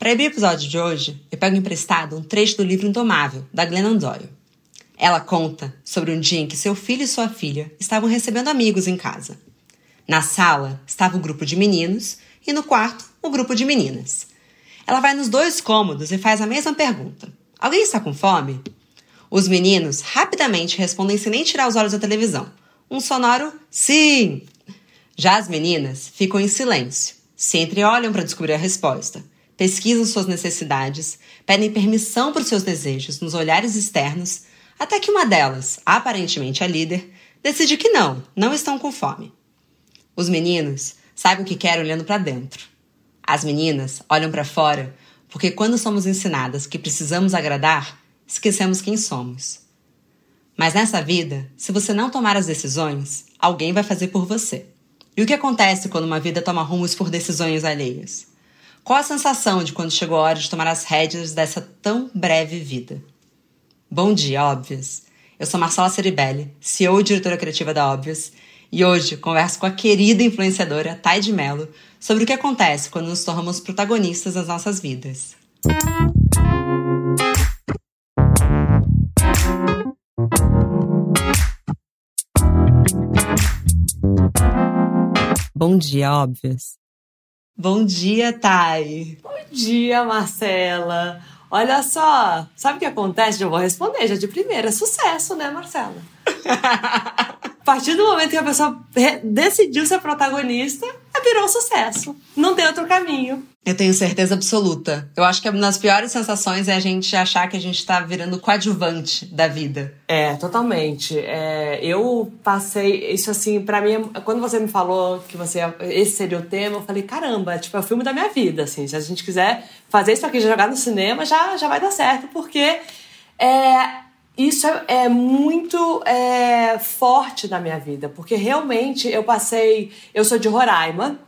Para o episódio de hoje, eu pego emprestado um trecho do livro Indomável, da Glennon Doyle. Ela conta sobre um dia em que seu filho e sua filha estavam recebendo amigos em casa. Na sala estava o grupo de meninos e no quarto o grupo de meninas. Ela vai nos dois cômodos e faz a mesma pergunta: Alguém está com fome? Os meninos rapidamente respondem sem nem tirar os olhos da televisão. Um sonoro sim! Já as meninas ficam em silêncio, se entreolham para descobrir a resposta pesquisam suas necessidades, pedem permissão para os seus desejos nos olhares externos, até que uma delas, aparentemente a líder, decide que não, não estão com fome. Os meninos sabem o que querem olhando para dentro. As meninas olham para fora porque quando somos ensinadas que precisamos agradar, esquecemos quem somos. Mas nessa vida, se você não tomar as decisões, alguém vai fazer por você. E o que acontece quando uma vida toma rumos por decisões alheias? Qual a sensação de quando chegou a hora de tomar as rédeas dessa tão breve vida? Bom dia, Óbvias! Eu sou Marcela Ceribelli, CEO e diretora criativa da Óbvias, e hoje converso com a querida influenciadora Thay de Mello sobre o que acontece quando nos tornamos protagonistas das nossas vidas. Bom dia, Óbvias! Bom dia, Thay. Bom dia, Marcela. Olha só, sabe o que acontece? Eu vou responder já de primeira. Sucesso, né, Marcela? a partir do momento que a pessoa decidiu ser protagonista, virou um sucesso. Não tem outro caminho. Eu tenho certeza absoluta. Eu acho que uma das piores sensações é a gente achar que a gente tá virando coadjuvante da vida. É, totalmente. É, eu passei isso assim, para mim, quando você me falou que você esse seria o tema, eu falei, caramba, tipo, é o filme da minha vida, assim. Se a gente quiser fazer isso aqui, jogar no cinema, já, já vai dar certo, porque é, isso é, é muito é, forte na minha vida, porque realmente eu passei. Eu sou de Roraima,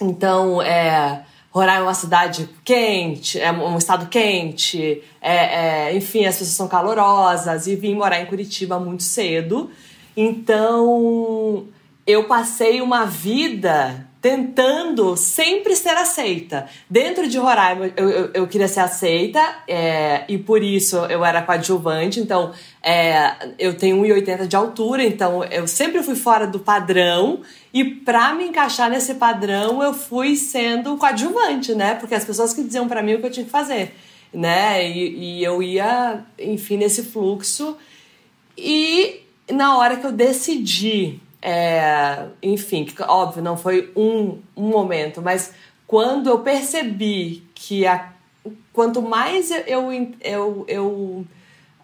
então é, Roraima é uma cidade quente, é um estado quente, é, é, enfim, as pessoas são calorosas, e vim morar em Curitiba muito cedo. Então eu passei uma vida tentando sempre ser aceita. Dentro de Roraima, eu, eu, eu queria ser aceita é, e por isso eu era coadjuvante. Então, é, eu tenho 1,80 de altura, então eu sempre fui fora do padrão. E para me encaixar nesse padrão, eu fui sendo coadjuvante, né? Porque as pessoas que diziam para mim o que eu tinha que fazer, né? E, e eu ia, enfim, nesse fluxo. E na hora que eu decidi é, enfim, óbvio, não foi um, um momento, mas quando eu percebi que a, quanto mais eu, eu, eu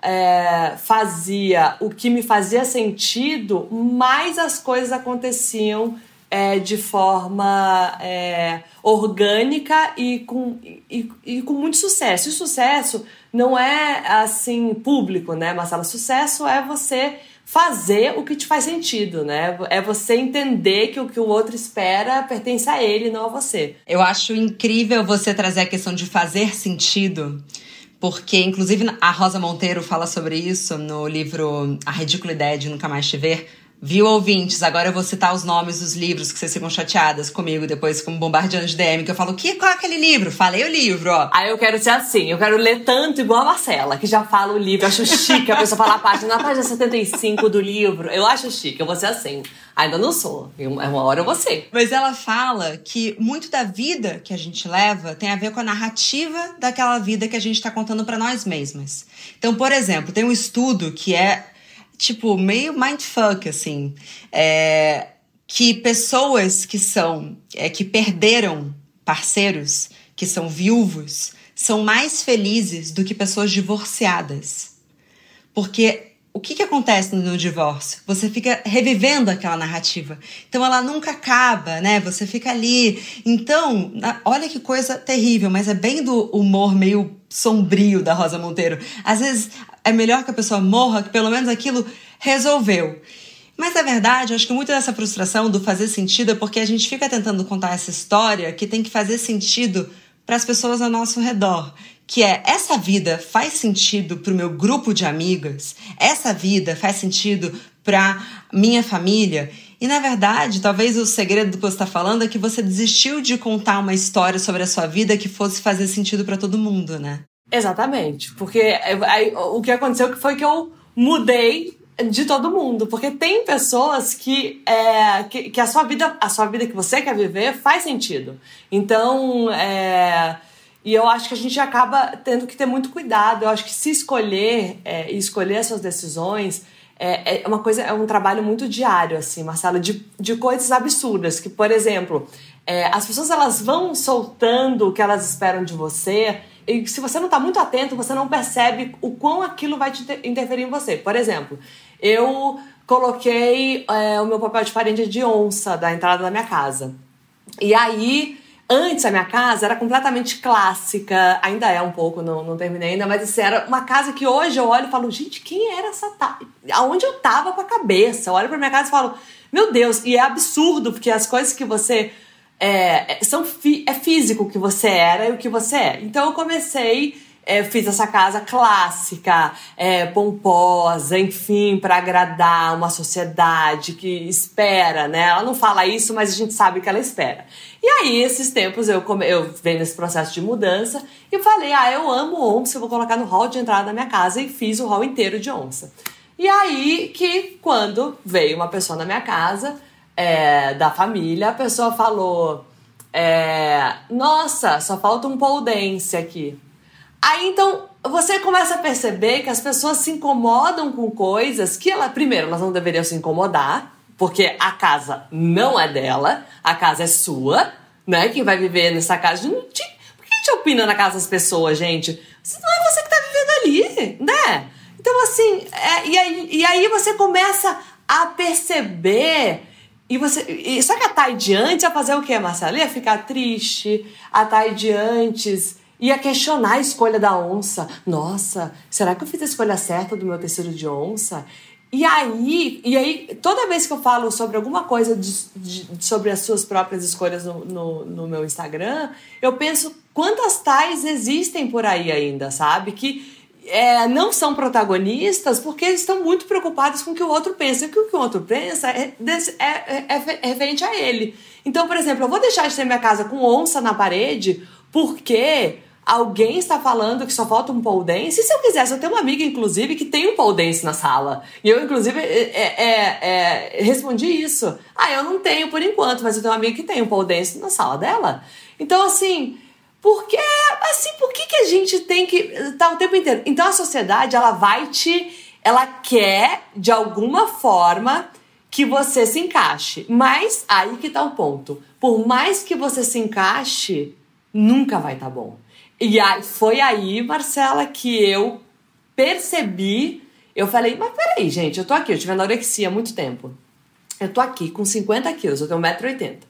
é, fazia o que me fazia sentido, mais as coisas aconteciam é, de forma é, orgânica e com, e, e, com muito sucesso. E sucesso não é assim público, né, Marcela? Sucesso é você fazer o que te faz sentido, né? É você entender que o que o outro espera pertence a ele, não a você. Eu acho incrível você trazer a questão de fazer sentido. Porque, inclusive, a Rosa Monteiro fala sobre isso no livro A Ridícula Ideia de Nunca Mais Te Ver Viu, ouvintes? Agora eu vou citar os nomes dos livros que vocês ficam chateadas comigo depois, como bombardeando de DM, que eu falo, que, qual é aquele livro? Falei o livro, ó. Aí eu quero ser assim, eu quero ler tanto igual a Marcela, que já fala o livro. Eu acho chique a pessoa falar a página, na página 75 do livro. Eu acho chique, eu vou ser assim. Ainda não sou. É uma hora eu vou ser. Mas ela fala que muito da vida que a gente leva tem a ver com a narrativa daquela vida que a gente está contando para nós mesmas. Então, por exemplo, tem um estudo que é tipo, meio mindfuck, assim. É, que pessoas que são, é, que perderam parceiros, que são viúvos, são mais felizes do que pessoas divorciadas. Porque o que, que acontece no divórcio? Você fica revivendo aquela narrativa. Então ela nunca acaba, né? Você fica ali. Então, olha que coisa terrível, mas é bem do humor meio sombrio da Rosa Monteiro. Às vezes é melhor que a pessoa morra, que pelo menos aquilo resolveu. Mas na verdade, acho que muito dessa frustração do fazer sentido é porque a gente fica tentando contar essa história que tem que fazer sentido para as pessoas ao nosso redor. Que é essa vida faz sentido para o meu grupo de amigas, essa vida faz sentido para minha família. E na verdade, talvez o segredo do que você está falando é que você desistiu de contar uma história sobre a sua vida que fosse fazer sentido para todo mundo, né? Exatamente. Porque aí, o que aconteceu foi que eu mudei de todo mundo, porque tem pessoas que, é, que, que, a sua vida, a sua vida que você quer viver faz sentido. Então, é, e eu acho que a gente acaba tendo que ter muito cuidado. Eu acho que se escolher é, e escolher as suas decisões é, é uma coisa, é um trabalho muito diário, assim, Marcelo, de, de coisas absurdas. Que, por exemplo, é, as pessoas elas vão soltando o que elas esperam de você e se você não está muito atento, você não percebe o quão aquilo vai te interferir em você. Por exemplo, eu coloquei é, o meu papel de parede de onça da entrada da minha casa. E aí, antes a minha casa era completamente clássica, ainda é um pouco, não, não terminei ainda, mas assim, era uma casa que hoje eu olho e falo, gente, quem era essa. Ta... Aonde eu tava com a cabeça? Eu olho pra minha casa e falo, meu Deus, e é absurdo, porque as coisas que você é, são é físico o que você era e o que você é. Então eu comecei, é, fiz essa casa clássica, é, pomposa, enfim, para agradar uma sociedade que espera, né? Ela não fala isso, mas a gente sabe que ela espera. E aí, esses tempos, eu, eu venho nesse processo de mudança e falei: ah, eu amo onça, eu vou colocar no hall de entrada da minha casa e fiz o hall inteiro de onça. E aí que quando veio uma pessoa na minha casa, é, da família, a pessoa falou: é, Nossa, só falta um pole dance aqui. Aí então você começa a perceber que as pessoas se incomodam com coisas que ela, primeiro, elas não deveriam se incomodar, porque a casa não é dela, a casa é sua, né? Quem vai viver nessa casa. Por que a gente opina na casa das pessoas, gente? Não é você que tá vivendo ali, né? Então, assim, é, e, aí, e aí você começa a perceber e você. E, só que a Thay de antes ia fazer o quê, Marcela? Ia ficar triste. A Thay de antes ia questionar a escolha da onça. Nossa, será que eu fiz a escolha certa do meu tecido de onça? E aí, e aí, toda vez que eu falo sobre alguma coisa de, de, sobre as suas próprias escolhas no, no, no, meu Instagram, eu penso quantas tais existem por aí ainda, sabe? Que é, não são protagonistas porque eles estão muito preocupados com o que o outro pensa. E o que o outro pensa é, é, é, é, referente a ele. Então, por exemplo, eu vou deixar de ter minha casa com onça na parede porque alguém está falando que só falta um pole dance. E se eu quisesse, eu tenho uma amiga, inclusive, que tem um pole dance na sala. E eu, inclusive, é, é, é, respondi isso. Ah, eu não tenho por enquanto, mas eu tenho uma amiga que tem um pole dance na sala dela. Então, assim, porque, assim, por que, que a gente tem que estar tá o tempo inteiro? Então a sociedade, ela vai te. Ela quer, de alguma forma, que você se encaixe. Mas aí que tá o ponto. Por mais que você se encaixe, nunca vai estar tá bom. E aí, foi aí, Marcela, que eu percebi. Eu falei, mas peraí, gente, eu tô aqui, eu tive anorexia há muito tempo. Eu tô aqui com 50 quilos, eu tenho 1,80m.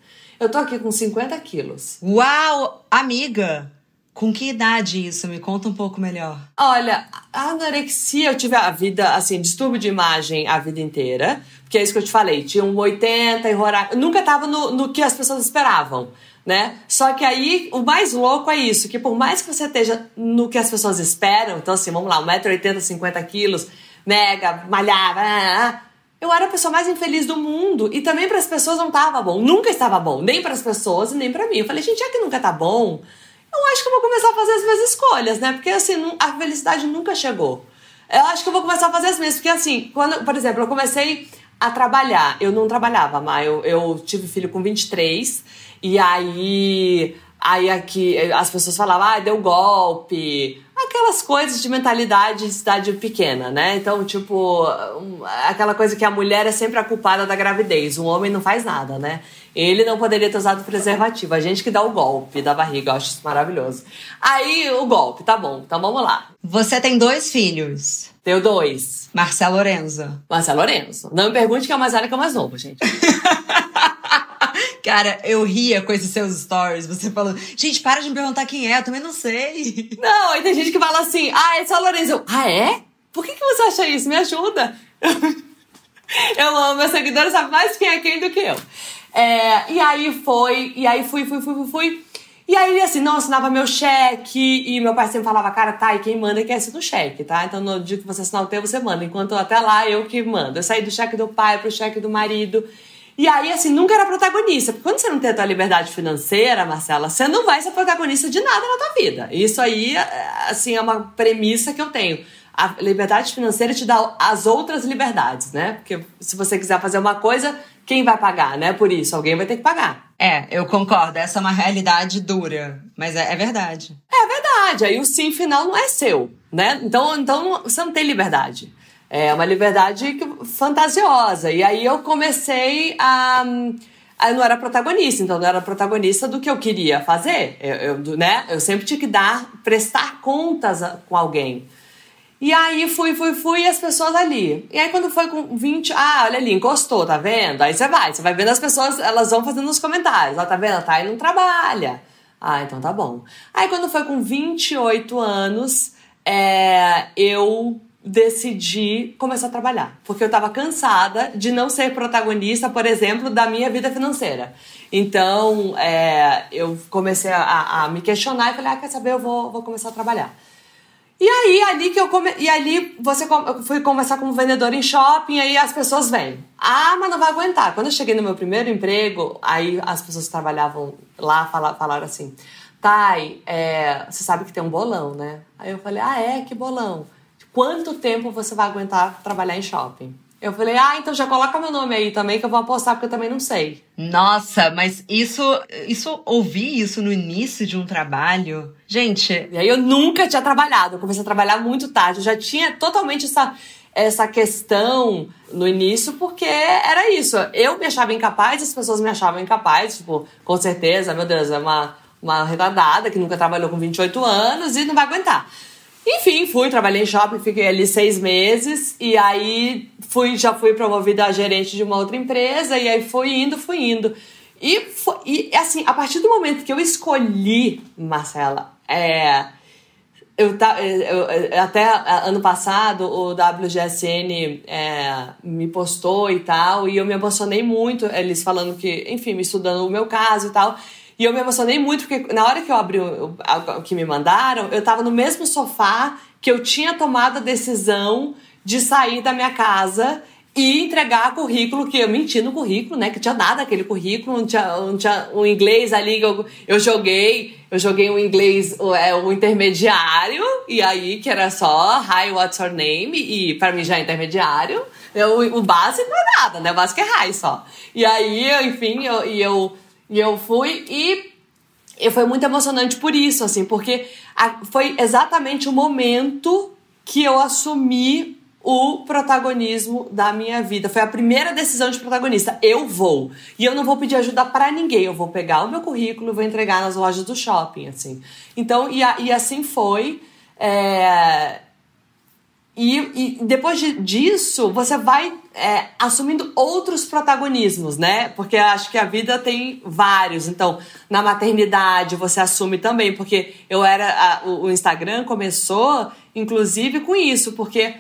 Eu tô aqui com 50 quilos. Uau, amiga! Com que idade isso? Me conta um pouco melhor. Olha, a anorexia eu tive a vida, assim, distúrbio de imagem a vida inteira. Porque é isso que eu te falei, tinha um 80 em Roraima. Nunca tava no, no que as pessoas esperavam, né? Só que aí, o mais louco é isso, que por mais que você esteja no que as pessoas esperam, então assim, vamos lá, 1,80m, 50 quilos, mega, malhava, ah, ah, ah eu era a pessoa mais infeliz do mundo e também para as pessoas não estava bom, nunca estava bom, nem para as pessoas e nem para mim. Eu falei, gente, já que nunca tá bom, eu acho que eu vou começar a fazer as minhas escolhas, né? Porque assim, a felicidade nunca chegou. Eu acho que eu vou começar a fazer as minhas, porque assim, quando, por exemplo, eu comecei a trabalhar, eu não trabalhava, mas eu, eu tive filho com 23 e aí Aí aqui as pessoas falavam, ah, deu golpe. Aquelas coisas de mentalidade de cidade pequena, né? Então, tipo, aquela coisa que a mulher é sempre a culpada da gravidez, o homem não faz nada, né? Ele não poderia ter usado preservativo, a gente que dá o golpe da barriga, eu acho isso maravilhoso. Aí, o golpe, tá bom, então vamos lá. Você tem dois filhos. Tenho dois. Marcelo Lorenzo. Marcelo Lorenzo. Não me pergunte que é o mais velho que é o mais novo, gente. Cara, eu ria com esses seus stories. Você falando, gente, para de me perguntar quem é, eu também não sei. Não, e tem gente que fala assim, ah, é o Lorenzo. ah, é? Por que, que você acha isso? Me ajuda. eu amo, meus seguidores sabem mais quem é quem do que eu. É, e aí foi, e aí fui, fui, fui, fui, fui. E aí assim, não, assinava meu cheque, e meu pai sempre falava, cara, tá, e quem manda é quem assina o cheque, tá? Então no dia que você assinar o teu, você manda. Enquanto até lá, eu que mando. Eu saí do cheque do pai pro cheque do marido. E aí, assim, nunca era protagonista. Porque quando você não tem a tua liberdade financeira, Marcela, você não vai ser protagonista de nada na tua vida. Isso aí, é, assim, é uma premissa que eu tenho. A liberdade financeira te dá as outras liberdades, né? Porque se você quiser fazer uma coisa, quem vai pagar, né? Por isso, alguém vai ter que pagar. É, eu concordo. Essa é uma realidade dura, mas é, é verdade. É verdade. Aí o sim final não é seu, né? Então, então você não tem liberdade. É uma liberdade fantasiosa. E aí eu comecei a. Eu não era protagonista, então não era protagonista do que eu queria fazer. Eu, eu, né? eu sempre tinha que dar, prestar contas com alguém. E aí fui, fui, fui e as pessoas ali. E aí quando foi com 20, ah, olha ali, encostou, tá vendo? Aí você vai, você vai vendo as pessoas, elas vão fazendo nos comentários. Ah, tá vendo? Tá aí não trabalha. Ah, então tá bom. Aí quando foi com 28 anos, é, eu decidi começar a trabalhar. Porque eu estava cansada de não ser protagonista, por exemplo, da minha vida financeira. Então, é, eu comecei a, a, me questionar e falei, ah, quer saber, eu vou, vou começar a trabalhar. E aí, ali que eu come... E ali você eu fui conversar com um vendedor em shopping, aí as pessoas vêm. Ah, mas não vai aguentar. Quando eu cheguei no meu primeiro emprego, aí as pessoas que trabalhavam lá falaram assim: Thay, é, você sabe que tem um bolão, né? Aí eu falei, ah, é? Que bolão? Quanto tempo você vai aguentar trabalhar em shopping? Eu falei, ah, então já coloca meu nome aí também que eu vou apostar porque eu também não sei. Nossa, mas isso, isso ouvir isso no início de um trabalho, gente. E aí eu nunca tinha trabalhado, eu comecei a trabalhar muito tarde, eu já tinha totalmente essa essa questão no início, porque era isso. Eu me achava incapaz, as pessoas me achavam incapaz, tipo, com certeza, meu Deus, é uma, uma retardada que nunca trabalhou com 28 anos e não vai aguentar. Enfim, fui, trabalhei em shopping, fiquei ali seis meses e aí fui, já fui promovida a gerente de uma outra empresa e aí fui indo, fui indo. E, foi, e assim, a partir do momento que eu escolhi, Marcela, é, eu, eu, até ano passado o WGSN é, me postou e tal, e eu me emocionei muito, eles falando que, enfim, me estudando o meu caso e tal. E eu me emocionei muito, porque na hora que eu abri o, o que me mandaram, eu tava no mesmo sofá que eu tinha tomado a decisão de sair da minha casa e entregar currículo, que eu menti no currículo, né? Que tinha nada aquele currículo, não tinha, não tinha um inglês ali que eu, eu joguei, eu joguei um inglês, o, é, o intermediário, e aí que era só Hi, what's your name? E para mim já é intermediário. Eu, o básico é nada, né? O básico é Hi só. E aí, enfim, eu, e eu e eu fui e, e foi muito emocionante por isso, assim, porque a, foi exatamente o momento que eu assumi o protagonismo da minha vida. Foi a primeira decisão de protagonista. Eu vou. E eu não vou pedir ajuda para ninguém. Eu vou pegar o meu currículo e vou entregar nas lojas do shopping, assim. Então, e, a, e assim foi. É, e, e depois de, disso, você vai é, assumindo outros protagonismos, né? Porque acho que a vida tem vários. Então, na maternidade, você assume também. Porque eu era. A, o Instagram começou, inclusive, com isso, porque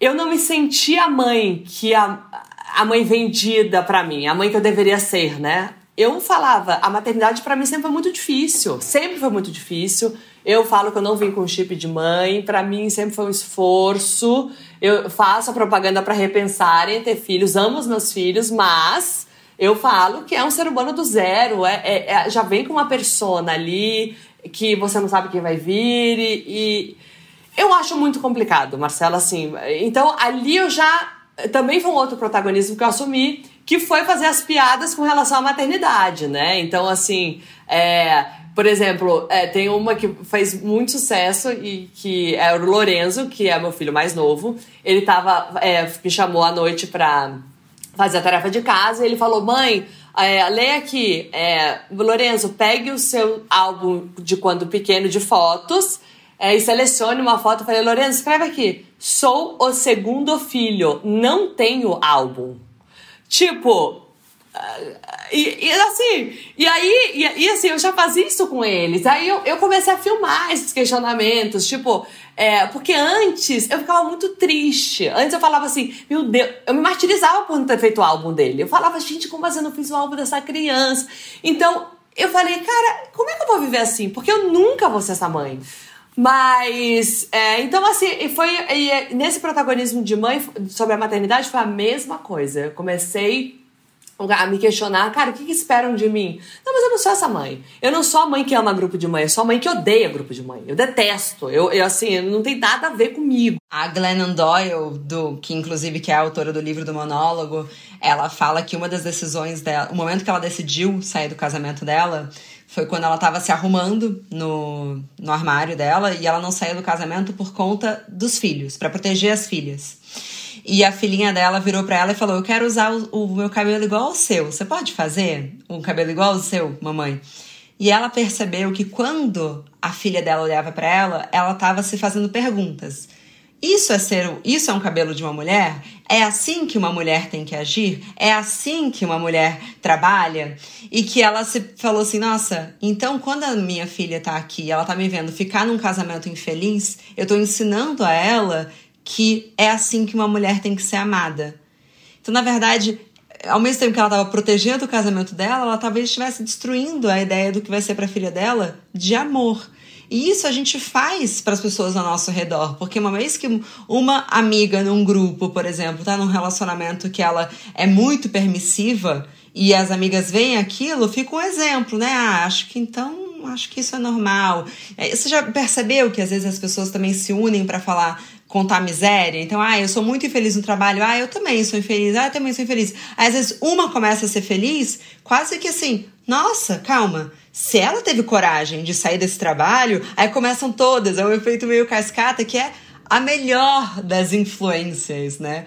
eu não me sentia a mãe que a, a mãe vendida para mim, a mãe que eu deveria ser, né? Eu falava, a maternidade para mim sempre foi muito difícil, sempre foi muito difícil. Eu falo que eu não vim com chip de mãe, para mim sempre foi um esforço. Eu faço a propaganda para repensarem ter filhos, amo os meus filhos, mas eu falo que é um ser humano do zero, é, é, é já vem com uma persona ali que você não sabe quem vai vir e, e eu acho muito complicado, Marcela, assim. Então ali eu já também foi um outro protagonismo que eu assumi, que foi fazer as piadas com relação à maternidade, né? Então assim, é, por exemplo, é, tem uma que fez muito sucesso e que é o Lorenzo, que é meu filho mais novo. Ele tava, é, me chamou à noite pra fazer a tarefa de casa e ele falou: Mãe, é, leia aqui, é, Lorenzo, pegue o seu álbum de quando pequeno de fotos é, e selecione uma foto. Eu falei: Lorenzo, escreve aqui. Sou o segundo filho, não tenho álbum. Tipo, e, e, assim, e aí, e, e, assim, eu já fazia isso com eles. Aí eu, eu comecei a filmar esses questionamentos, tipo, é, porque antes eu ficava muito triste. Antes eu falava assim, meu Deus, eu me martirizava por não ter feito o álbum dele. Eu falava, gente, como assim eu não fiz o álbum dessa criança? Então eu falei, cara, como é que eu vou viver assim? Porque eu nunca vou ser essa mãe. Mas, é, então assim, foi e nesse protagonismo de mãe sobre a maternidade foi a mesma coisa. Eu comecei a me questionar, cara, o que, que, esperam de mim? Não, mas eu não sou essa mãe. Eu não sou a mãe que ama grupo de mãe, eu sou a mãe que odeia grupo de mãe. Eu detesto. Eu, eu assim, não tem nada a ver comigo. A Glennon Doyle, do, que inclusive que é a autora do livro do monólogo, ela fala que uma das decisões dela, o momento que ela decidiu sair do casamento dela, foi quando ela estava se arrumando no, no armário dela e ela não saiu do casamento por conta dos filhos, para proteger as filhas. E a filhinha dela virou para ela e falou: Eu quero usar o, o, meu cabelo igual ao seu. Você pode fazer um cabelo igual ao seu, mamãe? E ela percebeu que quando a filha dela olhava para ela, ela estava se fazendo perguntas. Isso é ser, isso é um cabelo de uma mulher? É assim que uma mulher tem que agir? É assim que uma mulher trabalha? E que ela se falou assim: "Nossa, então quando a minha filha tá aqui, ela tá me vendo ficar num casamento infeliz, eu tô ensinando a ela que é assim que uma mulher tem que ser amada. Então, na verdade, ao mesmo tempo que ela estava protegendo o casamento dela, ela talvez estivesse destruindo a ideia do que vai ser para a filha dela de amor. E isso a gente faz para as pessoas ao nosso redor, porque uma vez que uma amiga num grupo, por exemplo, está num relacionamento que ela é muito permissiva e as amigas veem aquilo, fica um exemplo, né? Ah, acho que então acho que isso é normal. É, você já percebeu que às vezes as pessoas também se unem para falar contar miséria. Então, ah, eu sou muito infeliz no trabalho. Ah, eu também sou infeliz. Ah, eu também sou infeliz. Aí, às vezes uma começa a ser feliz, quase que assim, nossa, calma. Se ela teve coragem de sair desse trabalho, aí começam todas. É um efeito meio cascata que é a melhor das influências, né?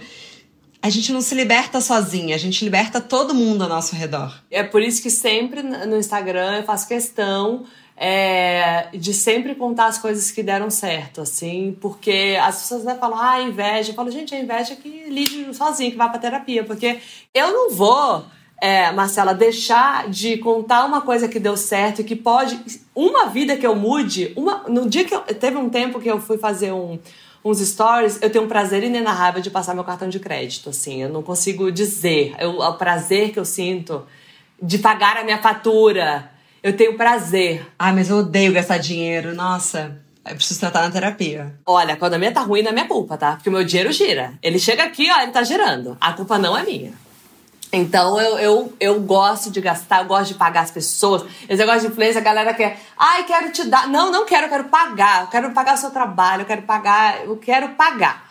A gente não se liberta sozinha, a gente liberta todo mundo ao nosso redor. É por isso que sempre no Instagram eu faço questão é, de sempre contar as coisas que deram certo, assim, porque as pessoas né, falam, ah, inveja. Eu falo, gente, a inveja é que lide sozinho, que vai pra terapia, porque eu não vou, é, Marcela, deixar de contar uma coisa que deu certo e que pode. Uma vida que eu mude, uma, no dia que eu. Teve um tempo que eu fui fazer um uns stories, eu tenho um prazer inenarrável de passar meu cartão de crédito, assim, eu não consigo dizer eu, o prazer que eu sinto de pagar a minha fatura, eu tenho prazer. Ah, mas eu odeio gastar dinheiro. Nossa. Eu preciso tratar na terapia. Olha, quando a minha tá ruim, não é minha culpa, tá? Porque o meu dinheiro gira. Ele chega aqui, ó, ele tá girando. A culpa não é minha. Então eu, eu, eu gosto de gastar, eu gosto de pagar as pessoas. Esse negócio de influência, a galera quer, ai, quero te dar. Não, não quero, eu quero pagar. Eu quero pagar o seu trabalho, eu quero pagar, eu quero pagar.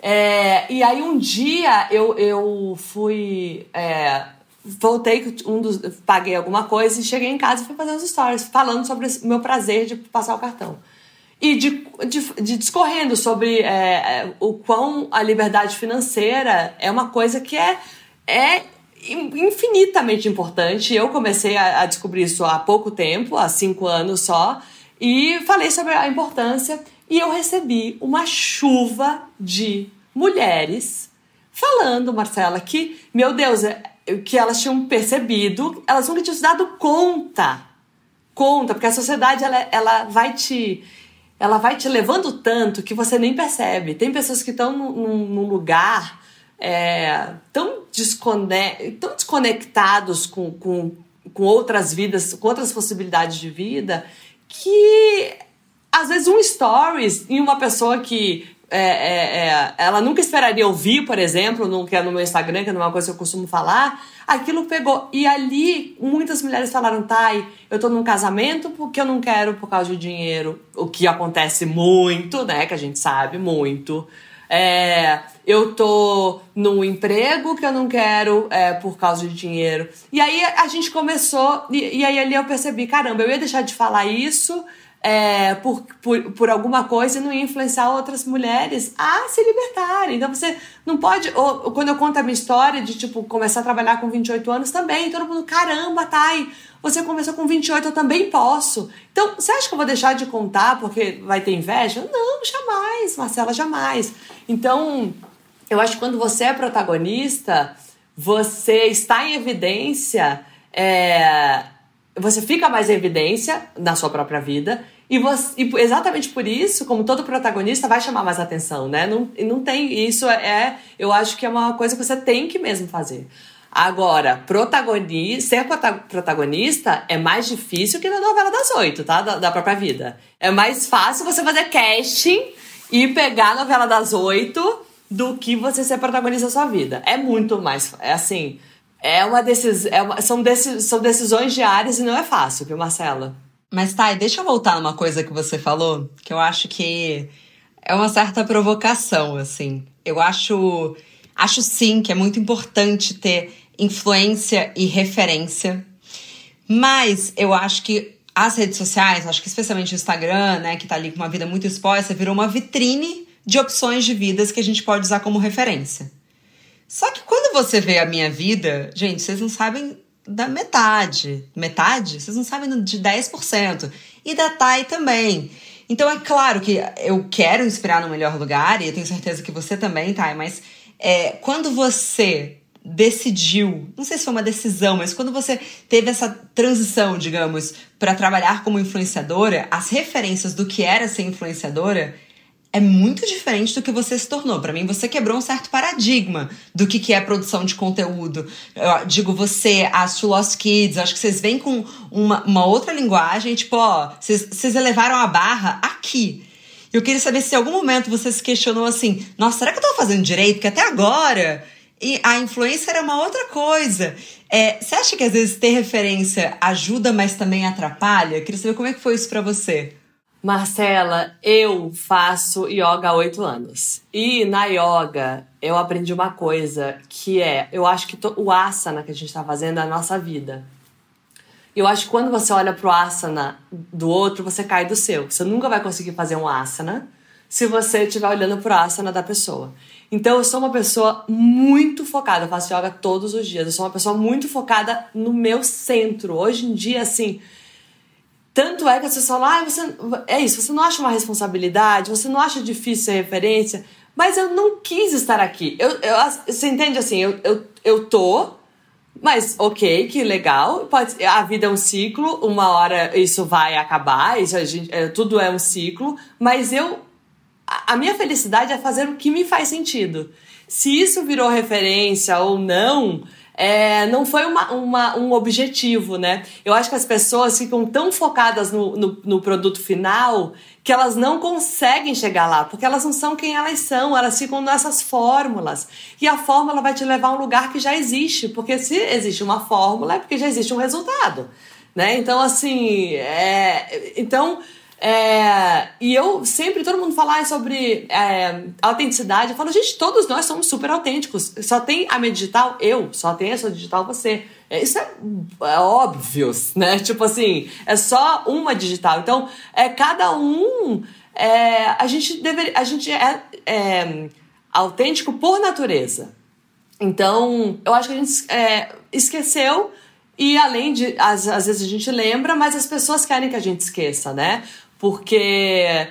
É, e aí um dia eu, eu fui. É, voltei, um dos, paguei alguma coisa e cheguei em casa e fui fazer os stories falando sobre o meu prazer de passar o cartão. E de, de, de discorrendo sobre é, é, o quão a liberdade financeira é uma coisa que é, é infinitamente importante. Eu comecei a, a descobrir isso há pouco tempo, há cinco anos só, e falei sobre a importância. E eu recebi uma chuva de mulheres falando, Marcela, que, meu Deus, é, que elas tinham percebido, elas nunca tinham se dado conta. Conta, porque a sociedade ela, ela vai te ela vai te levando tanto que você nem percebe. Tem pessoas que estão num, num lugar é, tão, descone tão desconectados com, com, com outras vidas, com outras possibilidades de vida, que às vezes um stories em uma pessoa que é, é, é, ela nunca esperaria ouvir, por exemplo, no, que é no meu Instagram, que é uma coisa que eu costumo falar, aquilo pegou. E ali muitas mulheres falaram, Thay, eu tô num casamento porque eu não quero por causa de dinheiro. O que acontece muito, né? Que a gente sabe muito. É, eu tô num emprego que eu não quero é, por causa de dinheiro. E aí a gente começou, e, e aí ali eu percebi, caramba, eu ia deixar de falar isso é, por, por, por alguma coisa e não influenciar outras mulheres a se libertarem. Então você não pode. Ou, quando eu conto a minha história de tipo começar a trabalhar com 28 anos também, todo mundo, caramba, Thay, você começou com 28, eu também posso. Então, você acha que eu vou deixar de contar porque vai ter inveja? Não, jamais, Marcela, jamais. Então, eu acho que quando você é protagonista, você está em evidência. É, você fica mais em evidência na sua própria vida e, você, e exatamente por isso, como todo protagonista, vai chamar mais atenção, né? Não, não tem isso é, eu acho que é uma coisa que você tem que mesmo fazer. Agora, protagonista, ser protagonista é mais difícil que na novela das oito, tá? Da, da própria vida. É mais fácil você fazer casting e pegar a novela das oito do que você ser protagonista da sua vida. É muito mais, é assim, é uma decisão, é uma, são, são decisões diárias e não é fácil, viu, Marcela? Mas, Thay, deixa eu voltar numa coisa que você falou, que eu acho que é uma certa provocação, assim. Eu acho, acho sim que é muito importante ter influência e referência, mas eu acho que as redes sociais, acho que especialmente o Instagram, né, que tá ali com uma vida muito exposta, virou uma vitrine de opções de vidas que a gente pode usar como referência. Só que quando você vê a minha vida, gente, vocês não sabem da metade. Metade? Vocês não sabem de 10%. E da Thay também. Então é claro que eu quero inspirar no melhor lugar, e eu tenho certeza que você também, Thay, mas é, quando você decidiu, não sei se foi uma decisão, mas quando você teve essa transição, digamos, para trabalhar como influenciadora, as referências do que era ser influenciadora é muito diferente do que você se tornou. Para mim, você quebrou um certo paradigma do que, que é produção de conteúdo. Eu digo você, as Lost Kids, acho que vocês vêm com uma, uma outra linguagem, tipo, ó, vocês, vocês elevaram a barra aqui. Eu queria saber se em algum momento você se questionou assim, nossa, será que eu tô fazendo direito? Porque até agora e a influência era uma outra coisa. É, você acha que às vezes ter referência ajuda, mas também atrapalha? Queria saber como é que foi isso para você. Marcela, eu faço yoga há oito anos. E na yoga eu aprendi uma coisa que é, eu acho que o asana que a gente está fazendo é a nossa vida. Eu acho que quando você olha pro asana do outro, você cai do seu. Você nunca vai conseguir fazer um asana se você estiver olhando pro asana da pessoa. Então eu sou uma pessoa muito focada, eu faço yoga todos os dias. Eu sou uma pessoa muito focada no meu centro. Hoje em dia, assim, tanto é que as pessoas falam, ah, você, é isso, você não acha uma responsabilidade, você não acha difícil ser referência, mas eu não quis estar aqui. Eu, eu, você entende assim, eu, eu, eu tô, mas ok, que legal, pode, a vida é um ciclo, uma hora isso vai acabar, isso gente, é, tudo é um ciclo, mas eu, a, a minha felicidade é fazer o que me faz sentido. Se isso virou referência ou não, é, não foi uma, uma, um objetivo, né? Eu acho que as pessoas ficam tão focadas no, no, no, produto final que elas não conseguem chegar lá, porque elas não são quem elas são, elas ficam nessas fórmulas. E a fórmula vai te levar a um lugar que já existe, porque se existe uma fórmula é porque já existe um resultado. Né? Então, assim, é, então é, e eu sempre, todo mundo fala sobre é, autenticidade. Eu falo, gente, todos nós somos super autênticos. Só tem a minha digital, eu. Só tem a sua digital, você. É, isso é, é, óbvio, né? Tipo assim, é só uma digital. Então, é cada um. É, a gente deveria. A gente é, é autêntico por natureza. Então, eu acho que a gente é, esqueceu. E além de, às, às vezes a gente lembra, mas as pessoas querem que a gente esqueça, né? Porque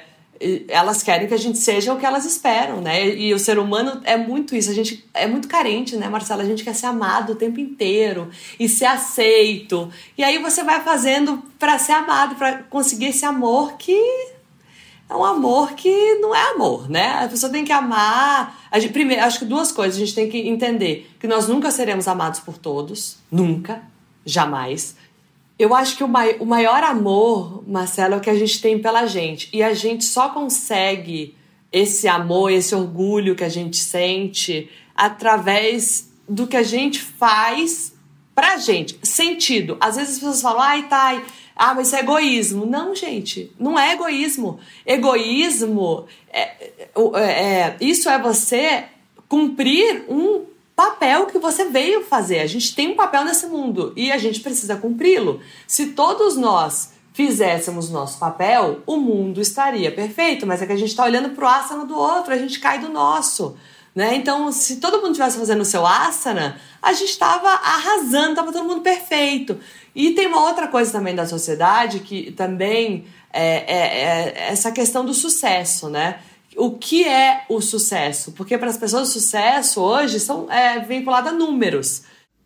elas querem que a gente seja o que elas esperam, né? E o ser humano é muito isso, a gente é muito carente, né, Marcela? A gente quer ser amado o tempo inteiro e ser aceito. E aí você vai fazendo para ser amado, para conseguir esse amor que é um amor que não é amor, né? A pessoa tem que amar. Gente, primeiro, acho que duas coisas a gente tem que entender: que nós nunca seremos amados por todos, nunca, jamais. Eu acho que o, mai o maior amor, Marcelo, é o que a gente tem pela gente. E a gente só consegue esse amor, esse orgulho que a gente sente através do que a gente faz pra gente. Sentido. Às vezes as pessoas falam, ai, tá, ah, mas isso é egoísmo. Não, gente, não é egoísmo. Egoísmo, é, é, é, isso é você cumprir um papel que você veio fazer. A gente tem um papel nesse mundo e a gente precisa cumpri-lo. Se todos nós fizéssemos nosso papel, o mundo estaria perfeito, mas é que a gente está olhando para o asana do outro, a gente cai do nosso. Né? Então, se todo mundo estivesse fazendo o seu asana, a gente estava arrasando, estava todo mundo perfeito. E tem uma outra coisa também da sociedade que também é, é, é essa questão do sucesso, né? O que é o sucesso? Porque para as pessoas sucesso hoje são é, vinculado a números.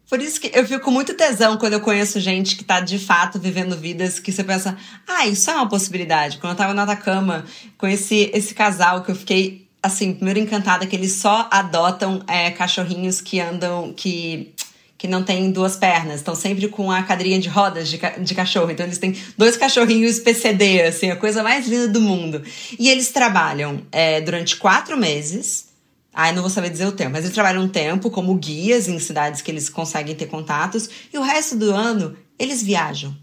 Por isso que eu fico muito tesão quando eu conheço gente que está de fato vivendo vidas que você pensa, ah, isso é uma possibilidade. Quando eu estava na Atacama, conheci esse casal que eu fiquei, assim, primeiro encantada que eles só adotam é, cachorrinhos que andam, que que não tem duas pernas, estão sempre com a cadeirinha de rodas de, de cachorro. Então eles têm dois cachorrinhos PCD, assim, a coisa mais linda do mundo. E eles trabalham é, durante quatro meses Ai, não vou saber dizer o tempo, mas eles trabalham um tempo como guias em cidades que eles conseguem ter contatos e o resto do ano eles viajam.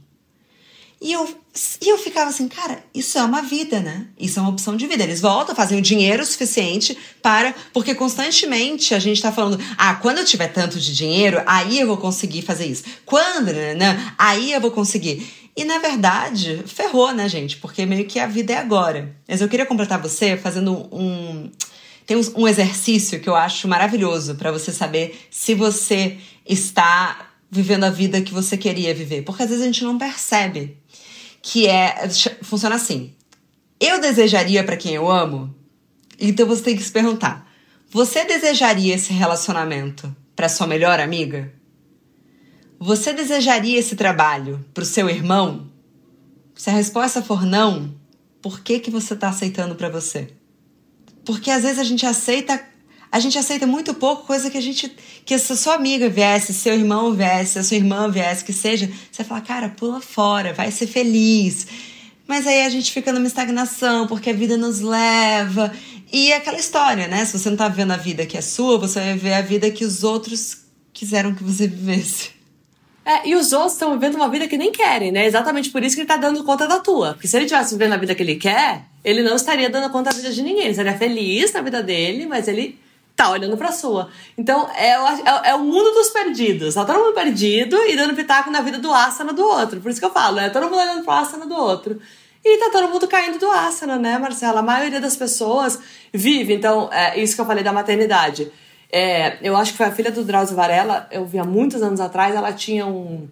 E eu, e eu ficava assim, cara, isso é uma vida, né? Isso é uma opção de vida. Eles voltam, fazem o dinheiro suficiente para. Porque constantemente a gente tá falando, ah, quando eu tiver tanto de dinheiro, aí eu vou conseguir fazer isso. Quando, né? né aí eu vou conseguir. E na verdade, ferrou, né, gente? Porque meio que a vida é agora. Mas eu queria completar você fazendo um tem um exercício que eu acho maravilhoso para você saber se você está vivendo a vida que você queria viver. Porque às vezes a gente não percebe que é. Funciona assim. Eu desejaria para quem eu amo? Então você tem que se perguntar: você desejaria esse relacionamento para sua melhor amiga? Você desejaria esse trabalho para o seu irmão? Se a resposta for não, por que, que você está aceitando para você? Porque às vezes a gente aceita, a gente aceita muito pouco coisa que a gente, que se sua amiga viesse, seu irmão viesse, a sua irmã viesse, que seja, você fala, cara, pula fora, vai ser feliz. Mas aí a gente fica numa estagnação, porque a vida nos leva. E é aquela história, né? Se você não tá vendo a vida que é sua, você vai ver a vida que os outros quiseram que você vivesse. É, e os outros estão vivendo uma vida que nem querem, né? Exatamente por isso que ele tá dando conta da tua. Porque se ele tivesse vivendo a vida que ele quer, ele não estaria dando conta da vida de ninguém. Ele estaria feliz na vida dele, mas ele tá olhando pra sua. Então, é, é, é o mundo dos perdidos. Tá todo mundo perdido e dando pitaco na vida do asana do outro. Por isso que eu falo, é todo mundo olhando pro asana do outro. E tá todo mundo caindo do asana, né, Marcela? A maioria das pessoas vive. Então, é isso que eu falei da maternidade. É, eu acho que foi a filha do Drauzio Varela, eu vi há muitos anos atrás, ela tinha um,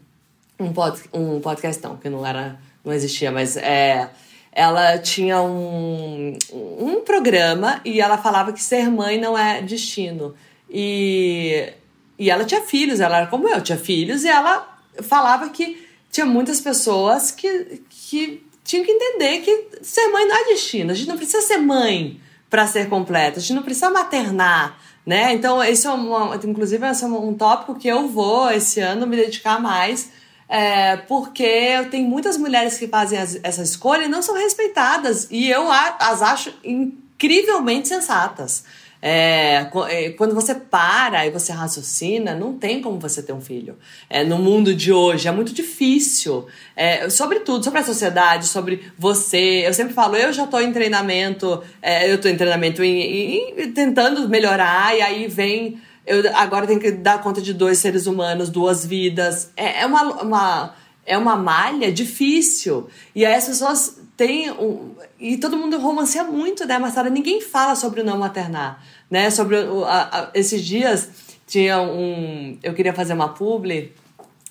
um, pod, um podcast, não, que não era, não existia, mas é, ela tinha um, um programa e ela falava que ser mãe não é destino. E, e ela tinha filhos, ela era como eu, tinha filhos, e ela falava que tinha muitas pessoas que, que tinham que entender que ser mãe não é destino. A gente não precisa ser mãe para ser completa, a gente não precisa maternar. Né? Então, isso é uma, inclusive, esse é um tópico que eu vou esse ano me dedicar mais é, porque tenho muitas mulheres que fazem as, essa escolha e não são respeitadas. E eu as acho incrivelmente sensatas. É, é, quando você para e você raciocina, não tem como você ter um filho. É, no mundo de hoje é muito difícil. É, sobre sobre a sociedade, sobre você. Eu sempre falo, eu já estou em treinamento, é, eu estou em treinamento e tentando melhorar, e aí vem eu agora tenho que dar conta de dois seres humanos, duas vidas. É, é uma, uma, é uma malha difícil. E aí as pessoas têm. Um, e todo mundo romancia muito, né, Marcela? Ninguém fala sobre o não maternar. Né? Sobre o, a, a, esses dias tinha um. Eu queria fazer uma publi.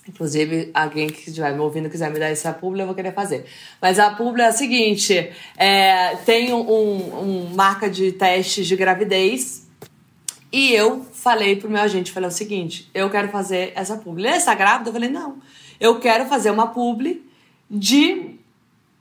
Inclusive, alguém que estiver me ouvindo quiser me dar essa publi, eu vou querer fazer. Mas a publi é a seguinte: é, tem um, um marca de testes de gravidez e eu falei pro meu agente, falei o seguinte, eu quero fazer essa publi. Ele está grávida? Eu falei, não. Eu quero fazer uma publi de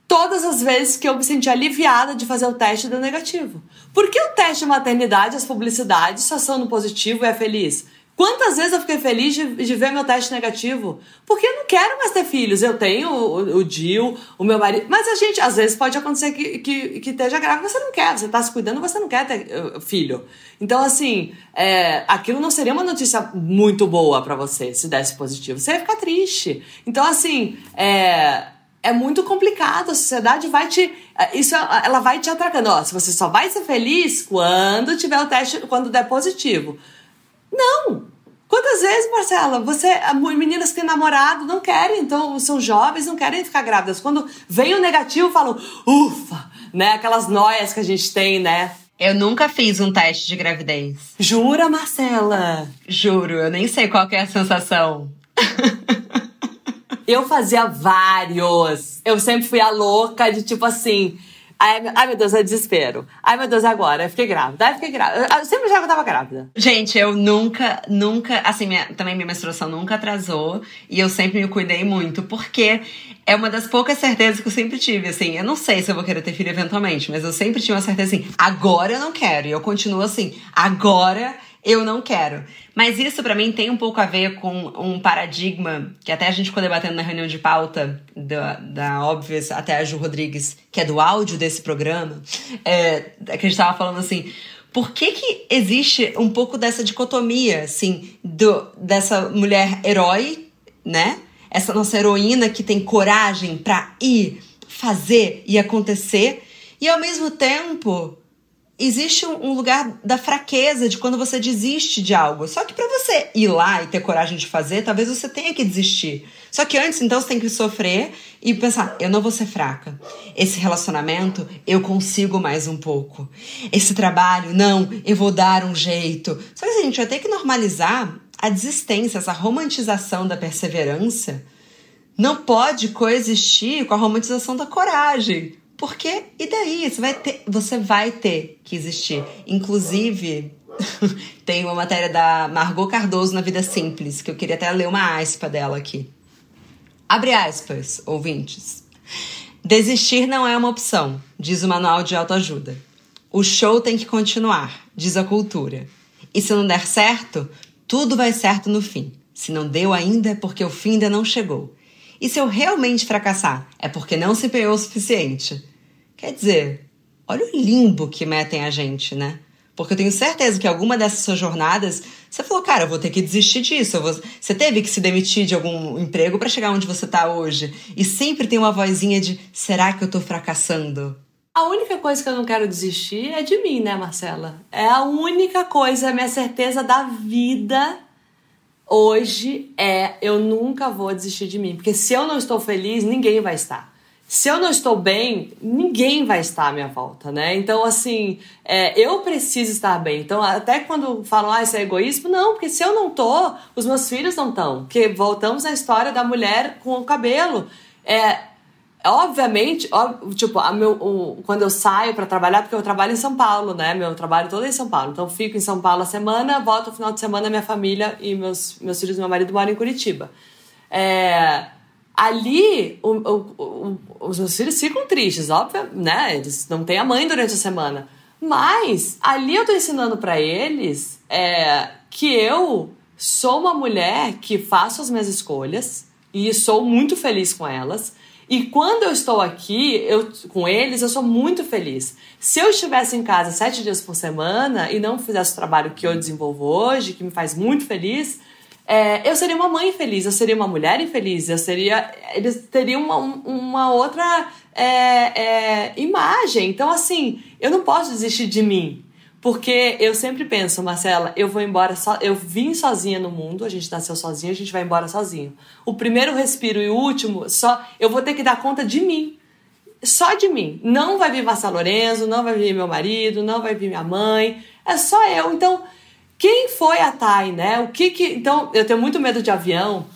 todas as vezes que eu me senti aliviada de fazer o teste do negativo. Porque o teste de maternidade, as publicidades só são no positivo e é feliz. Quantas vezes eu fiquei feliz de, de, ver meu teste negativo? Porque eu não quero mais ter filhos. Eu tenho o, Dil, o meu marido. Mas a gente, às vezes, pode acontecer que, que, que esteja grávida você não quer. Você está se cuidando, você não quer ter uh, filho. Então, assim, é, aquilo não seria uma notícia muito boa para você se desse positivo. Você ia ficar triste. Então, assim, é, é muito complicado. A sociedade vai te. É, isso ela vai te atracando. Ó, se você só vai ser feliz quando tiver o teste, quando der positivo. Não! Quantas vezes, Marcela, você, meninas que têm namorado não querem, então são jovens, não querem ficar grávidas. Quando vem o negativo, falam, ufa, né? Aquelas noias que a gente tem, né? Eu nunca fiz um teste de gravidez. Jura, Marcela? Juro, eu nem sei qual é a sensação. eu fazia vários. Eu sempre fui a louca de tipo assim Ai, meu Deus, é desespero. Ai, meu Deus, agora. Eu fiquei grávida. Ai, fiquei grávida. Eu sempre já que eu tava grávida. Gente, eu nunca, nunca, assim, minha, também minha menstruação nunca atrasou. E eu sempre me cuidei muito, porque é uma das poucas certezas que eu sempre tive, assim. Eu não sei se eu vou querer ter filho eventualmente, mas eu sempre tinha uma certeza assim, agora eu não quero. E eu continuo assim, agora eu não quero. Mas isso para mim tem um pouco a ver com um paradigma que até a gente ficou debatendo na reunião de pauta da, da Óbvias, até a Ju Rodrigues, que é do áudio desse programa, é, que a gente tava falando assim, Por que, que existe um pouco dessa dicotomia, assim, do, dessa mulher herói, né? Essa nossa heroína que tem coragem para ir, fazer e acontecer, e ao mesmo tempo existe um lugar da fraqueza de quando você desiste de algo. Só que para você ir lá e ter coragem de fazer, talvez você tenha que desistir. Só que antes, então, você tem que sofrer e pensar: eu não vou ser fraca. Esse relacionamento, eu consigo mais um pouco. Esse trabalho, não, eu vou dar um jeito. Só que a gente vai ter que normalizar a desistência, essa romantização da perseverança. Não pode coexistir com a romantização da coragem. Porque, e daí? Você vai ter, você vai ter que existir. Inclusive, tem uma matéria da Margot Cardoso na Vida Simples, que eu queria até ler uma aspa dela aqui. Abre aspas, ouvintes. Desistir não é uma opção, diz o manual de autoajuda. O show tem que continuar, diz a cultura. E se não der certo, tudo vai certo no fim. Se não deu ainda, é porque o fim ainda não chegou. E se eu realmente fracassar, é porque não se empenhou o suficiente. Quer dizer, olha o limbo que metem a gente, né? Porque eu tenho certeza que alguma dessas suas jornadas, você falou, cara, eu vou ter que desistir disso. Vou... Você teve que se demitir de algum emprego para chegar onde você tá hoje. E sempre tem uma vozinha de: será que eu tô fracassando? A única coisa que eu não quero desistir é de mim, né, Marcela? É a única coisa, a minha certeza da vida hoje é eu nunca vou desistir de mim, porque se eu não estou feliz, ninguém vai estar. Se eu não estou bem, ninguém vai estar à minha volta, né? Então, assim, é, eu preciso estar bem. Então, até quando falam, ah, isso é egoísmo, não, porque se eu não tô, os meus filhos não estão. Porque voltamos à história da mulher com o cabelo. É, obviamente, ó, tipo, a meu, o, quando eu saio para trabalhar, porque eu trabalho em São Paulo, né? Meu trabalho todo é em São Paulo. Então, fico em São Paulo a semana, volto no final de semana, minha família e meus, meus filhos e meu marido moram em Curitiba. É, ali, o, o, os meus filhos ficam tristes, óbvio, né? Eles não têm a mãe durante a semana. Mas, ali eu tô ensinando para eles é, que eu sou uma mulher que faço as minhas escolhas e sou muito feliz com elas e quando eu estou aqui eu, com eles, eu sou muito feliz. Se eu estivesse em casa sete dias por semana e não fizesse o trabalho que eu desenvolvo hoje, que me faz muito feliz, é, eu seria uma mãe infeliz, eu seria uma mulher infeliz, eu seria. Eles teriam uma, uma outra é, é, imagem. Então, assim, eu não posso desistir de mim. Porque eu sempre penso, Marcela, eu vou embora só. Eu vim sozinha no mundo, a gente nasceu sozinho, a gente vai embora sozinho. O primeiro respiro e o último, só eu vou ter que dar conta de mim. Só de mim. Não vai vir Marcelo Lorenzo, não vai vir meu marido, não vai vir minha mãe. É só eu. Então, quem foi a Thay, né? O que que. Então, eu tenho muito medo de avião.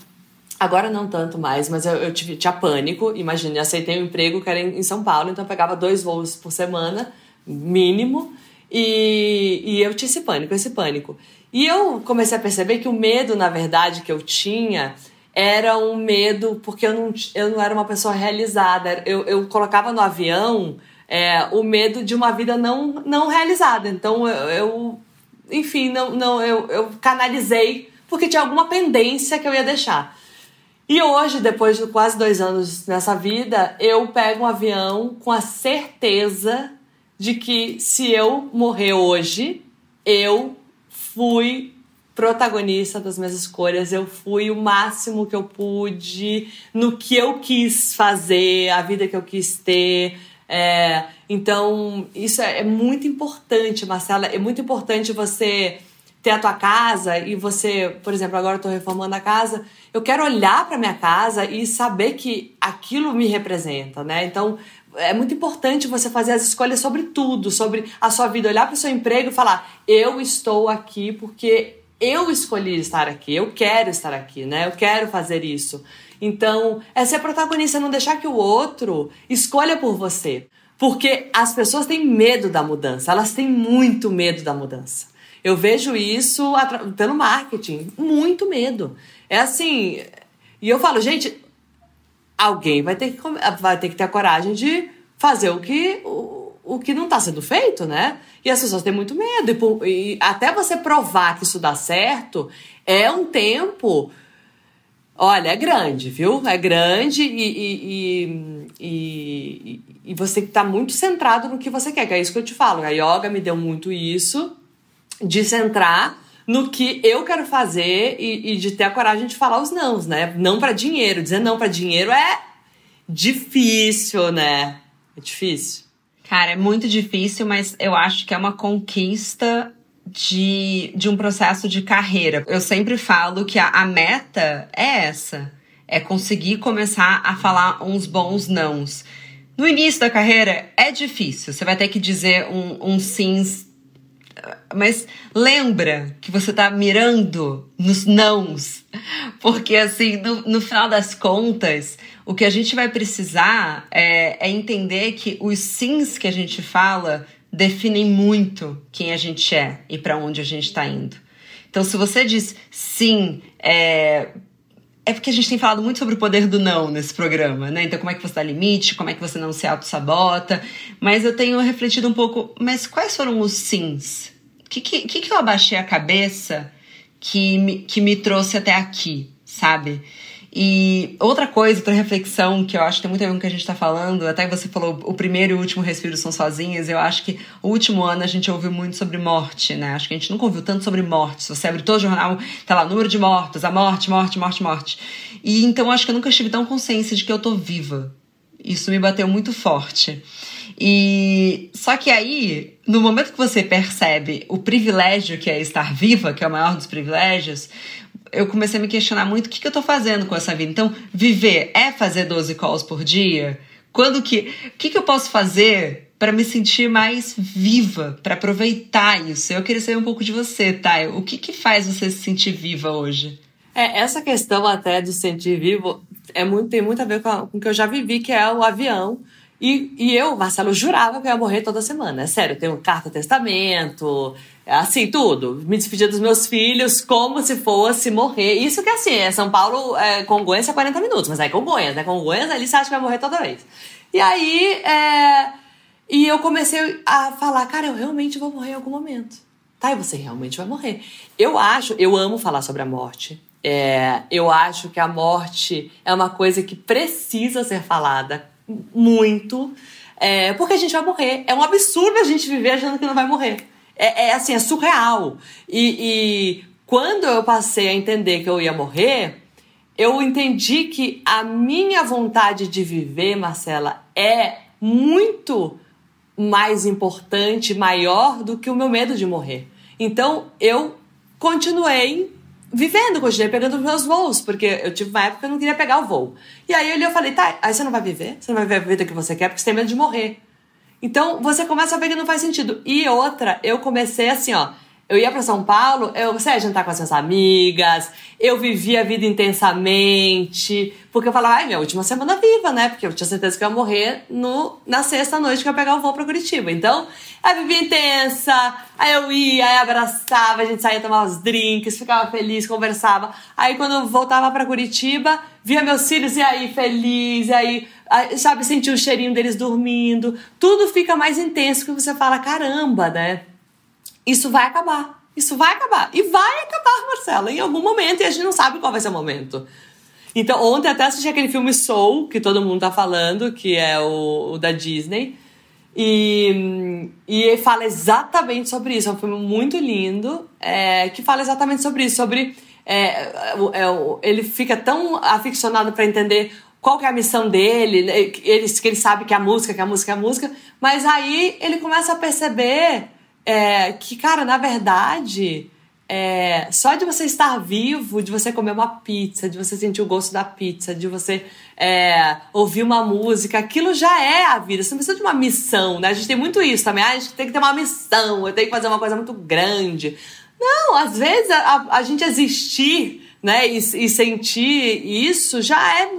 Agora não tanto mais, mas eu, eu tive, tinha pânico. Imagina, aceitei um emprego que era em, em São Paulo, então eu pegava dois voos por semana, mínimo. E, e eu tinha esse pânico, esse pânico. E eu comecei a perceber que o medo, na verdade, que eu tinha era um medo porque eu não, eu não era uma pessoa realizada. Eu, eu colocava no avião é, o medo de uma vida não, não realizada. Então eu, eu enfim, não, não, eu, eu canalizei porque tinha alguma pendência que eu ia deixar. E hoje, depois de quase dois anos nessa vida, eu pego um avião com a certeza de que se eu morrer hoje, eu fui protagonista das minhas escolhas, eu fui o máximo que eu pude no que eu quis fazer, a vida que eu quis ter. É, então, isso é, é muito importante, Marcela. É muito importante você ter a tua casa e você, por exemplo, agora eu tô reformando a casa, eu quero olhar para minha casa e saber que aquilo me representa, né? Então, é muito importante você fazer as escolhas sobre tudo, sobre a sua vida, olhar para o seu emprego e falar: eu estou aqui porque eu escolhi estar aqui, eu quero estar aqui, né? Eu quero fazer isso. Então, é ser protagonista, não deixar que o outro escolha por você. Porque as pessoas têm medo da mudança, elas têm muito medo da mudança. Eu vejo isso pelo marketing, muito medo. É assim, e eu falo, gente, alguém vai ter que, vai ter, que ter a coragem de fazer o que, o, o que não está sendo feito, né? E as pessoas têm muito medo. E, e, até você provar que isso dá certo, é um tempo. Olha, é grande, viu? É grande e, e, e, e você tem que estar tá muito centrado no que você quer, que é isso que eu te falo. A yoga me deu muito isso. de centrar no que eu quero fazer e, e de ter a coragem de falar os nãos, né? Não para dinheiro. Dizer não para dinheiro é difícil, né? É difícil. Cara, é muito difícil, mas eu acho que é uma conquista de, de um processo de carreira. Eu sempre falo que a, a meta é essa: é conseguir começar a falar uns bons nãos. No início da carreira é difícil, você vai ter que dizer um, um sims mas lembra que você tá mirando nos nãos. Porque, assim, no, no final das contas, o que a gente vai precisar é, é entender que os sims que a gente fala definem muito quem a gente é e para onde a gente está indo. Então, se você diz sim, é, é porque a gente tem falado muito sobre o poder do não nesse programa, né? Então, como é que você dá limite, como é que você não se auto-sabota. Mas eu tenho refletido um pouco, mas quais foram os sims? Que, que, que eu abaixei a cabeça que me, que me trouxe até aqui, sabe? E outra coisa, outra reflexão que eu acho que tem muito a ver com o que a gente está falando, até você falou o primeiro e o último respiro são sozinhas, eu acho que o último ano a gente ouviu muito sobre morte, né? Acho que a gente nunca ouviu tanto sobre morte. Se você abre todo o jornal, tá lá, número de mortos, a morte, morte, morte, morte. E então acho que eu nunca estive tão consciência de que eu tô viva. Isso me bateu muito forte. E só que aí, no momento que você percebe o privilégio que é estar viva, que é o maior dos privilégios, eu comecei a me questionar muito o que, que eu tô fazendo com essa vida. Então, viver é fazer 12 calls por dia? Quando que. O que, que eu posso fazer para me sentir mais viva, para aproveitar isso? Eu queria saber um pouco de você, Thay. O que, que faz você se sentir viva hoje? É, essa questão até de sentir vivo é muito, tem muito a ver com, a, com o que eu já vivi, que é o avião. E, e eu, Marcelo, jurava que eu ia morrer toda semana. É sério, eu tenho carta testamento, assim, tudo. Me despedir dos meus filhos como se fosse morrer. Isso que assim, é São Paulo, é, Congonhas é 40 minutos, mas é Congonhas, né? Congonhas ali você acha que vai morrer toda vez. E aí, é, e eu comecei a falar, cara, eu realmente vou morrer em algum momento. Tá, e você realmente vai morrer. Eu acho, eu amo falar sobre a morte. É, eu acho que a morte é uma coisa que precisa ser falada muito, é, porque a gente vai morrer. É um absurdo a gente viver achando que não vai morrer. É, é assim, é surreal. E, e quando eu passei a entender que eu ia morrer, eu entendi que a minha vontade de viver, Marcela, é muito mais importante, maior do que o meu medo de morrer. Então eu continuei vivendo, continuei pegando meus voos, porque eu tive uma época que eu não queria pegar o voo. E aí eu falei, tá, aí você não vai viver? Você não vai viver a vida que você quer porque você tem medo de morrer. Então você começa a ver que não faz sentido. E outra, eu comecei assim, ó. Eu ia para São Paulo, eu saía jantar com as minhas amigas, eu vivia a vida intensamente, porque eu falava, ai, minha última semana viva, né? Porque eu tinha certeza que eu ia morrer no, na sexta noite que eu ia pegar o voo pra Curitiba. Então, eu vivia intensa, aí eu ia, aí abraçava, a gente saía tomar os drinks, ficava feliz, conversava. Aí quando eu voltava pra Curitiba, via meus filhos e aí feliz, e aí, sabe, sentia o cheirinho deles dormindo. Tudo fica mais intenso que você fala, caramba, né? Isso vai acabar. Isso vai acabar. E vai acabar, Marcela, em algum momento, e a gente não sabe qual vai ser o momento. Então, ontem até assisti aquele filme Soul, que todo mundo tá falando, que é o, o da Disney. E, e fala exatamente sobre isso. É um filme muito lindo, é, que fala exatamente sobre isso, sobre. É, é, ele fica tão aficionado para entender qual que é a missão dele, ele, que ele sabe que é a música, que é a música, que é a música, mas aí ele começa a perceber é, que, cara, na verdade, é, só de você estar vivo, de você comer uma pizza, de você sentir o gosto da pizza, de você é, ouvir uma música, aquilo já é a vida. Você não precisa de uma missão, né? A gente tem muito isso também. Ah, a gente tem que ter uma missão, eu tenho que fazer uma coisa muito grande. Não, às vezes a, a gente existir né, e, e sentir isso já é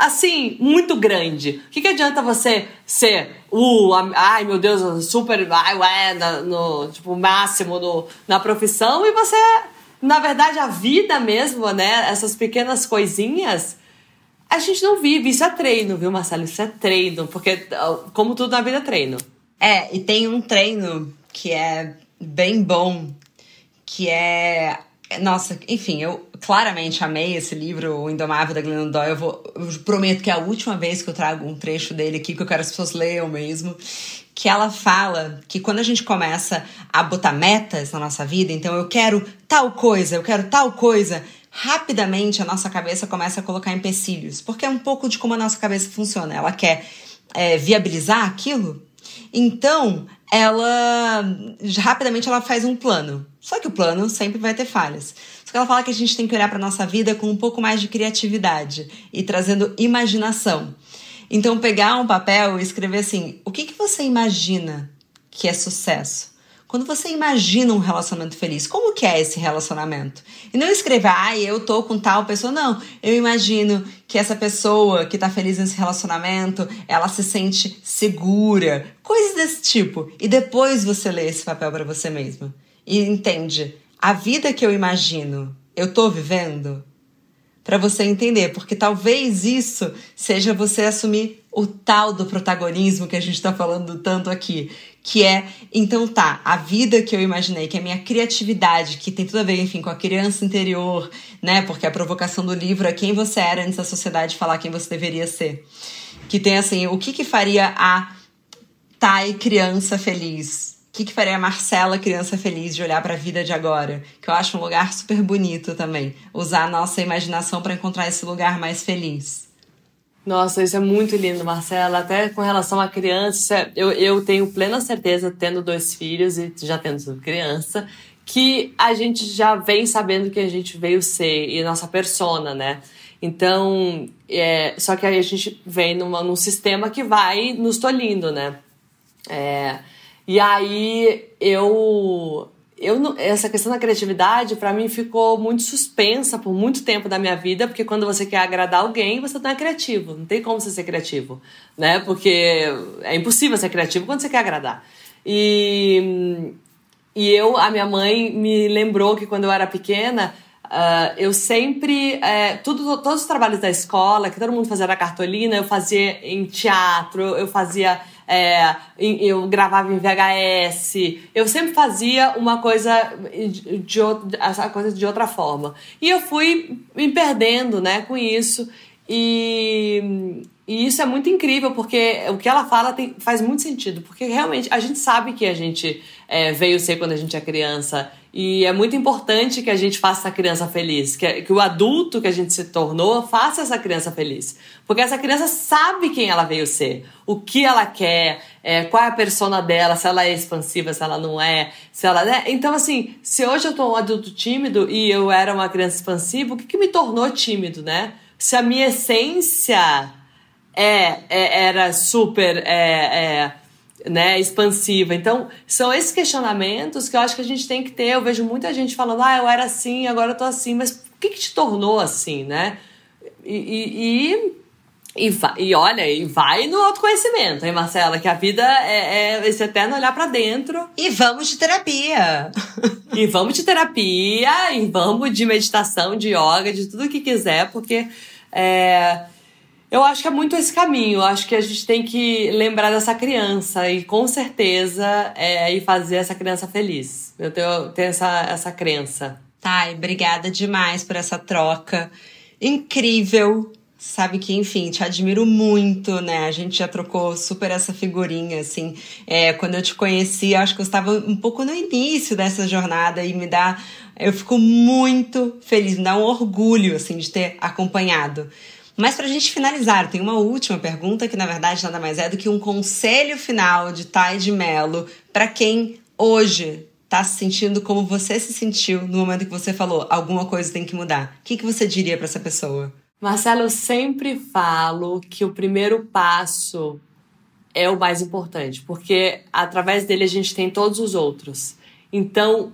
assim, muito grande. O que, que adianta você ser o, ai meu Deus, super, ai, ué, no, tipo, máximo no, na profissão e você, na verdade, a vida mesmo, né, essas pequenas coisinhas, a gente não vive. Isso é treino, viu, Marcelo? Isso é treino, porque, como tudo na vida, é treino. É, e tem um treino que é bem bom, que é. Nossa, enfim, eu claramente amei esse livro, O Indomável da Glennon Doyle. Eu, vou, eu prometo que é a última vez que eu trago um trecho dele aqui, que eu quero que as pessoas leiam mesmo. Que ela fala que quando a gente começa a botar metas na nossa vida, então eu quero tal coisa, eu quero tal coisa, rapidamente a nossa cabeça começa a colocar empecilhos. Porque é um pouco de como a nossa cabeça funciona. Ela quer é, viabilizar aquilo, então ela rapidamente ela faz um plano. Só que o plano sempre vai ter falhas. Só que ela fala que a gente tem que olhar para nossa vida com um pouco mais de criatividade e trazendo imaginação. Então pegar um papel e escrever assim: o que, que você imagina que é sucesso? Quando você imagina um relacionamento feliz, como que é esse relacionamento? E não escrever, ah, eu tô com tal pessoa. Não, eu imagino que essa pessoa que tá feliz nesse relacionamento, ela se sente segura. Coisas desse tipo. E depois você lê esse papel para você mesma. E entende, a vida que eu imagino, eu tô vivendo? Para você entender, porque talvez isso seja você assumir o tal do protagonismo que a gente está falando tanto aqui, que é, então tá, a vida que eu imaginei, que é a minha criatividade, que tem tudo a ver, enfim, com a criança interior, né? Porque a provocação do livro é quem você era antes da sociedade falar quem você deveria ser. Que tem assim, o que que faria a Thay criança feliz? O que, que faria a Marcela criança feliz de olhar para a vida de agora? Que eu acho um lugar super bonito também. Usar a nossa imaginação para encontrar esse lugar mais feliz. Nossa, isso é muito lindo, Marcela. Até com relação à criança, é, eu, eu tenho plena certeza, tendo dois filhos e já tendo criança, que a gente já vem sabendo que a gente veio ser e nossa persona, né? Então, é, só que aí a gente vem numa, num sistema que vai nos tolhindo, né? É, e aí eu eu essa questão da criatividade para mim ficou muito suspensa por muito tempo da minha vida, porque quando você quer agradar alguém, você não é criativo, não tem como você ser criativo, né? Porque é impossível ser criativo quando você quer agradar. E e eu, a minha mãe me lembrou que quando eu era pequena, Uh, eu sempre, é, tudo, todos os trabalhos da escola, que todo mundo fazia na cartolina, eu fazia em teatro, eu fazia é, eu gravava em VHS, eu sempre fazia uma coisa de, de, coisa de outra forma. E eu fui me perdendo né, com isso. E, e isso é muito incrível, porque o que ela fala tem, faz muito sentido, porque realmente a gente sabe que a gente é, veio ser quando a gente é criança e é muito importante que a gente faça essa criança feliz, que, que o adulto que a gente se tornou faça essa criança feliz. Porque essa criança sabe quem ela veio ser, o que ela quer, é, qual é a persona dela, se ela é expansiva, se ela não é, se ela. Né? Então, assim, se hoje eu tô um adulto tímido e eu era uma criança expansiva, o que, que me tornou tímido, né? Se a minha essência é, é era super. É, é né, expansiva. Então, são esses questionamentos que eu acho que a gente tem que ter. Eu vejo muita gente falando, ah, eu era assim, agora eu tô assim, mas o que, que te tornou assim, né? E, e, e, e, olha, e vai no autoconhecimento, hein, Marcela? Que a vida é, é esse eterno olhar para dentro. E vamos de terapia. e vamos de terapia, e vamos de meditação, de yoga, de tudo que quiser, porque. É, eu acho que é muito esse caminho. Eu acho que a gente tem que lembrar dessa criança e com certeza é, e fazer essa criança feliz. Eu tenho, tenho essa, essa crença. Thay, obrigada demais por essa troca incrível. Sabe que, enfim, te admiro muito, né? A gente já trocou super essa figurinha, assim. É, quando eu te conheci, acho que eu estava um pouco no início dessa jornada e me dá. Eu fico muito feliz, me dá um orgulho, assim, de ter acompanhado. Mas para a gente finalizar, tem uma última pergunta que na verdade nada mais é do que um conselho final de Thay de Mello para quem hoje está se sentindo como você se sentiu no momento que você falou alguma coisa tem que mudar. O que, que você diria para essa pessoa? Marcelo, eu sempre falo que o primeiro passo é o mais importante, porque através dele a gente tem todos os outros. Então,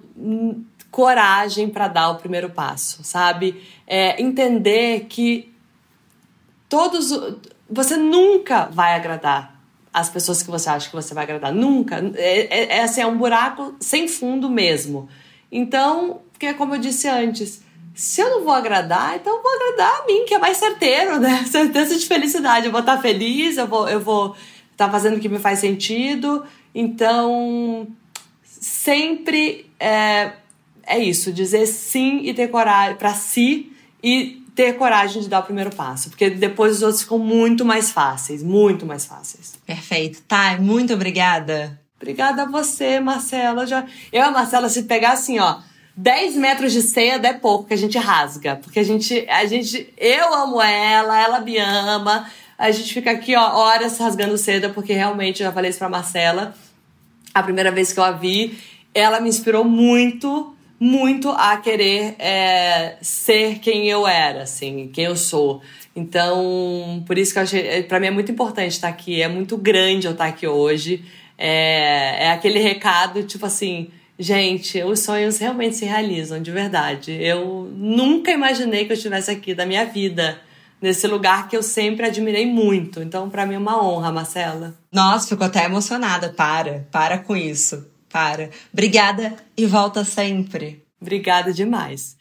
coragem para dar o primeiro passo, sabe? É, entender que todos. Você nunca vai agradar as pessoas que você acha que você vai agradar. Nunca. É, é, é, assim, é um buraco sem fundo mesmo. Então, porque como eu disse antes, se eu não vou agradar, então eu vou agradar a mim, que é mais certeiro, né? Certeza de felicidade. Eu vou estar feliz, eu vou, eu vou estar fazendo o que me faz sentido. Então, sempre é, é isso, dizer sim e ter coragem para si e ter coragem de dar o primeiro passo, porque depois os outros ficam muito mais fáceis, muito mais fáceis. Perfeito. Tá, muito obrigada. Obrigada a você, Marcela. Já... Eu e a Marcela, se pegar assim, ó, 10 metros de seda é pouco que a gente rasga. Porque a gente, a gente. Eu amo ela, ela me ama. A gente fica aqui, ó, horas rasgando seda, porque realmente, eu já falei isso pra Marcela. A primeira vez que eu a vi, ela me inspirou muito, muito a querer é, ser quem eu era, assim, quem eu sou. Então, por isso que eu achei. Pra mim é muito importante estar aqui. É muito grande eu estar aqui hoje. É, é aquele recado, tipo assim, gente, os sonhos realmente se realizam, de verdade. Eu nunca imaginei que eu estivesse aqui da minha vida, nesse lugar que eu sempre admirei muito. Então, para mim é uma honra, Marcela. Nossa, ficou até emocionada. Para, para com isso. Para. Obrigada e volta sempre. Obrigada demais.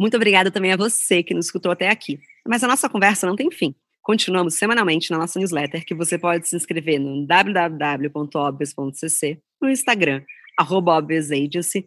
Muito obrigada também a você que nos escutou até aqui. Mas a nossa conversa não tem fim. Continuamos semanalmente na nossa newsletter, que você pode se inscrever no www.obvious.cc, no Instagram, arroba Agency,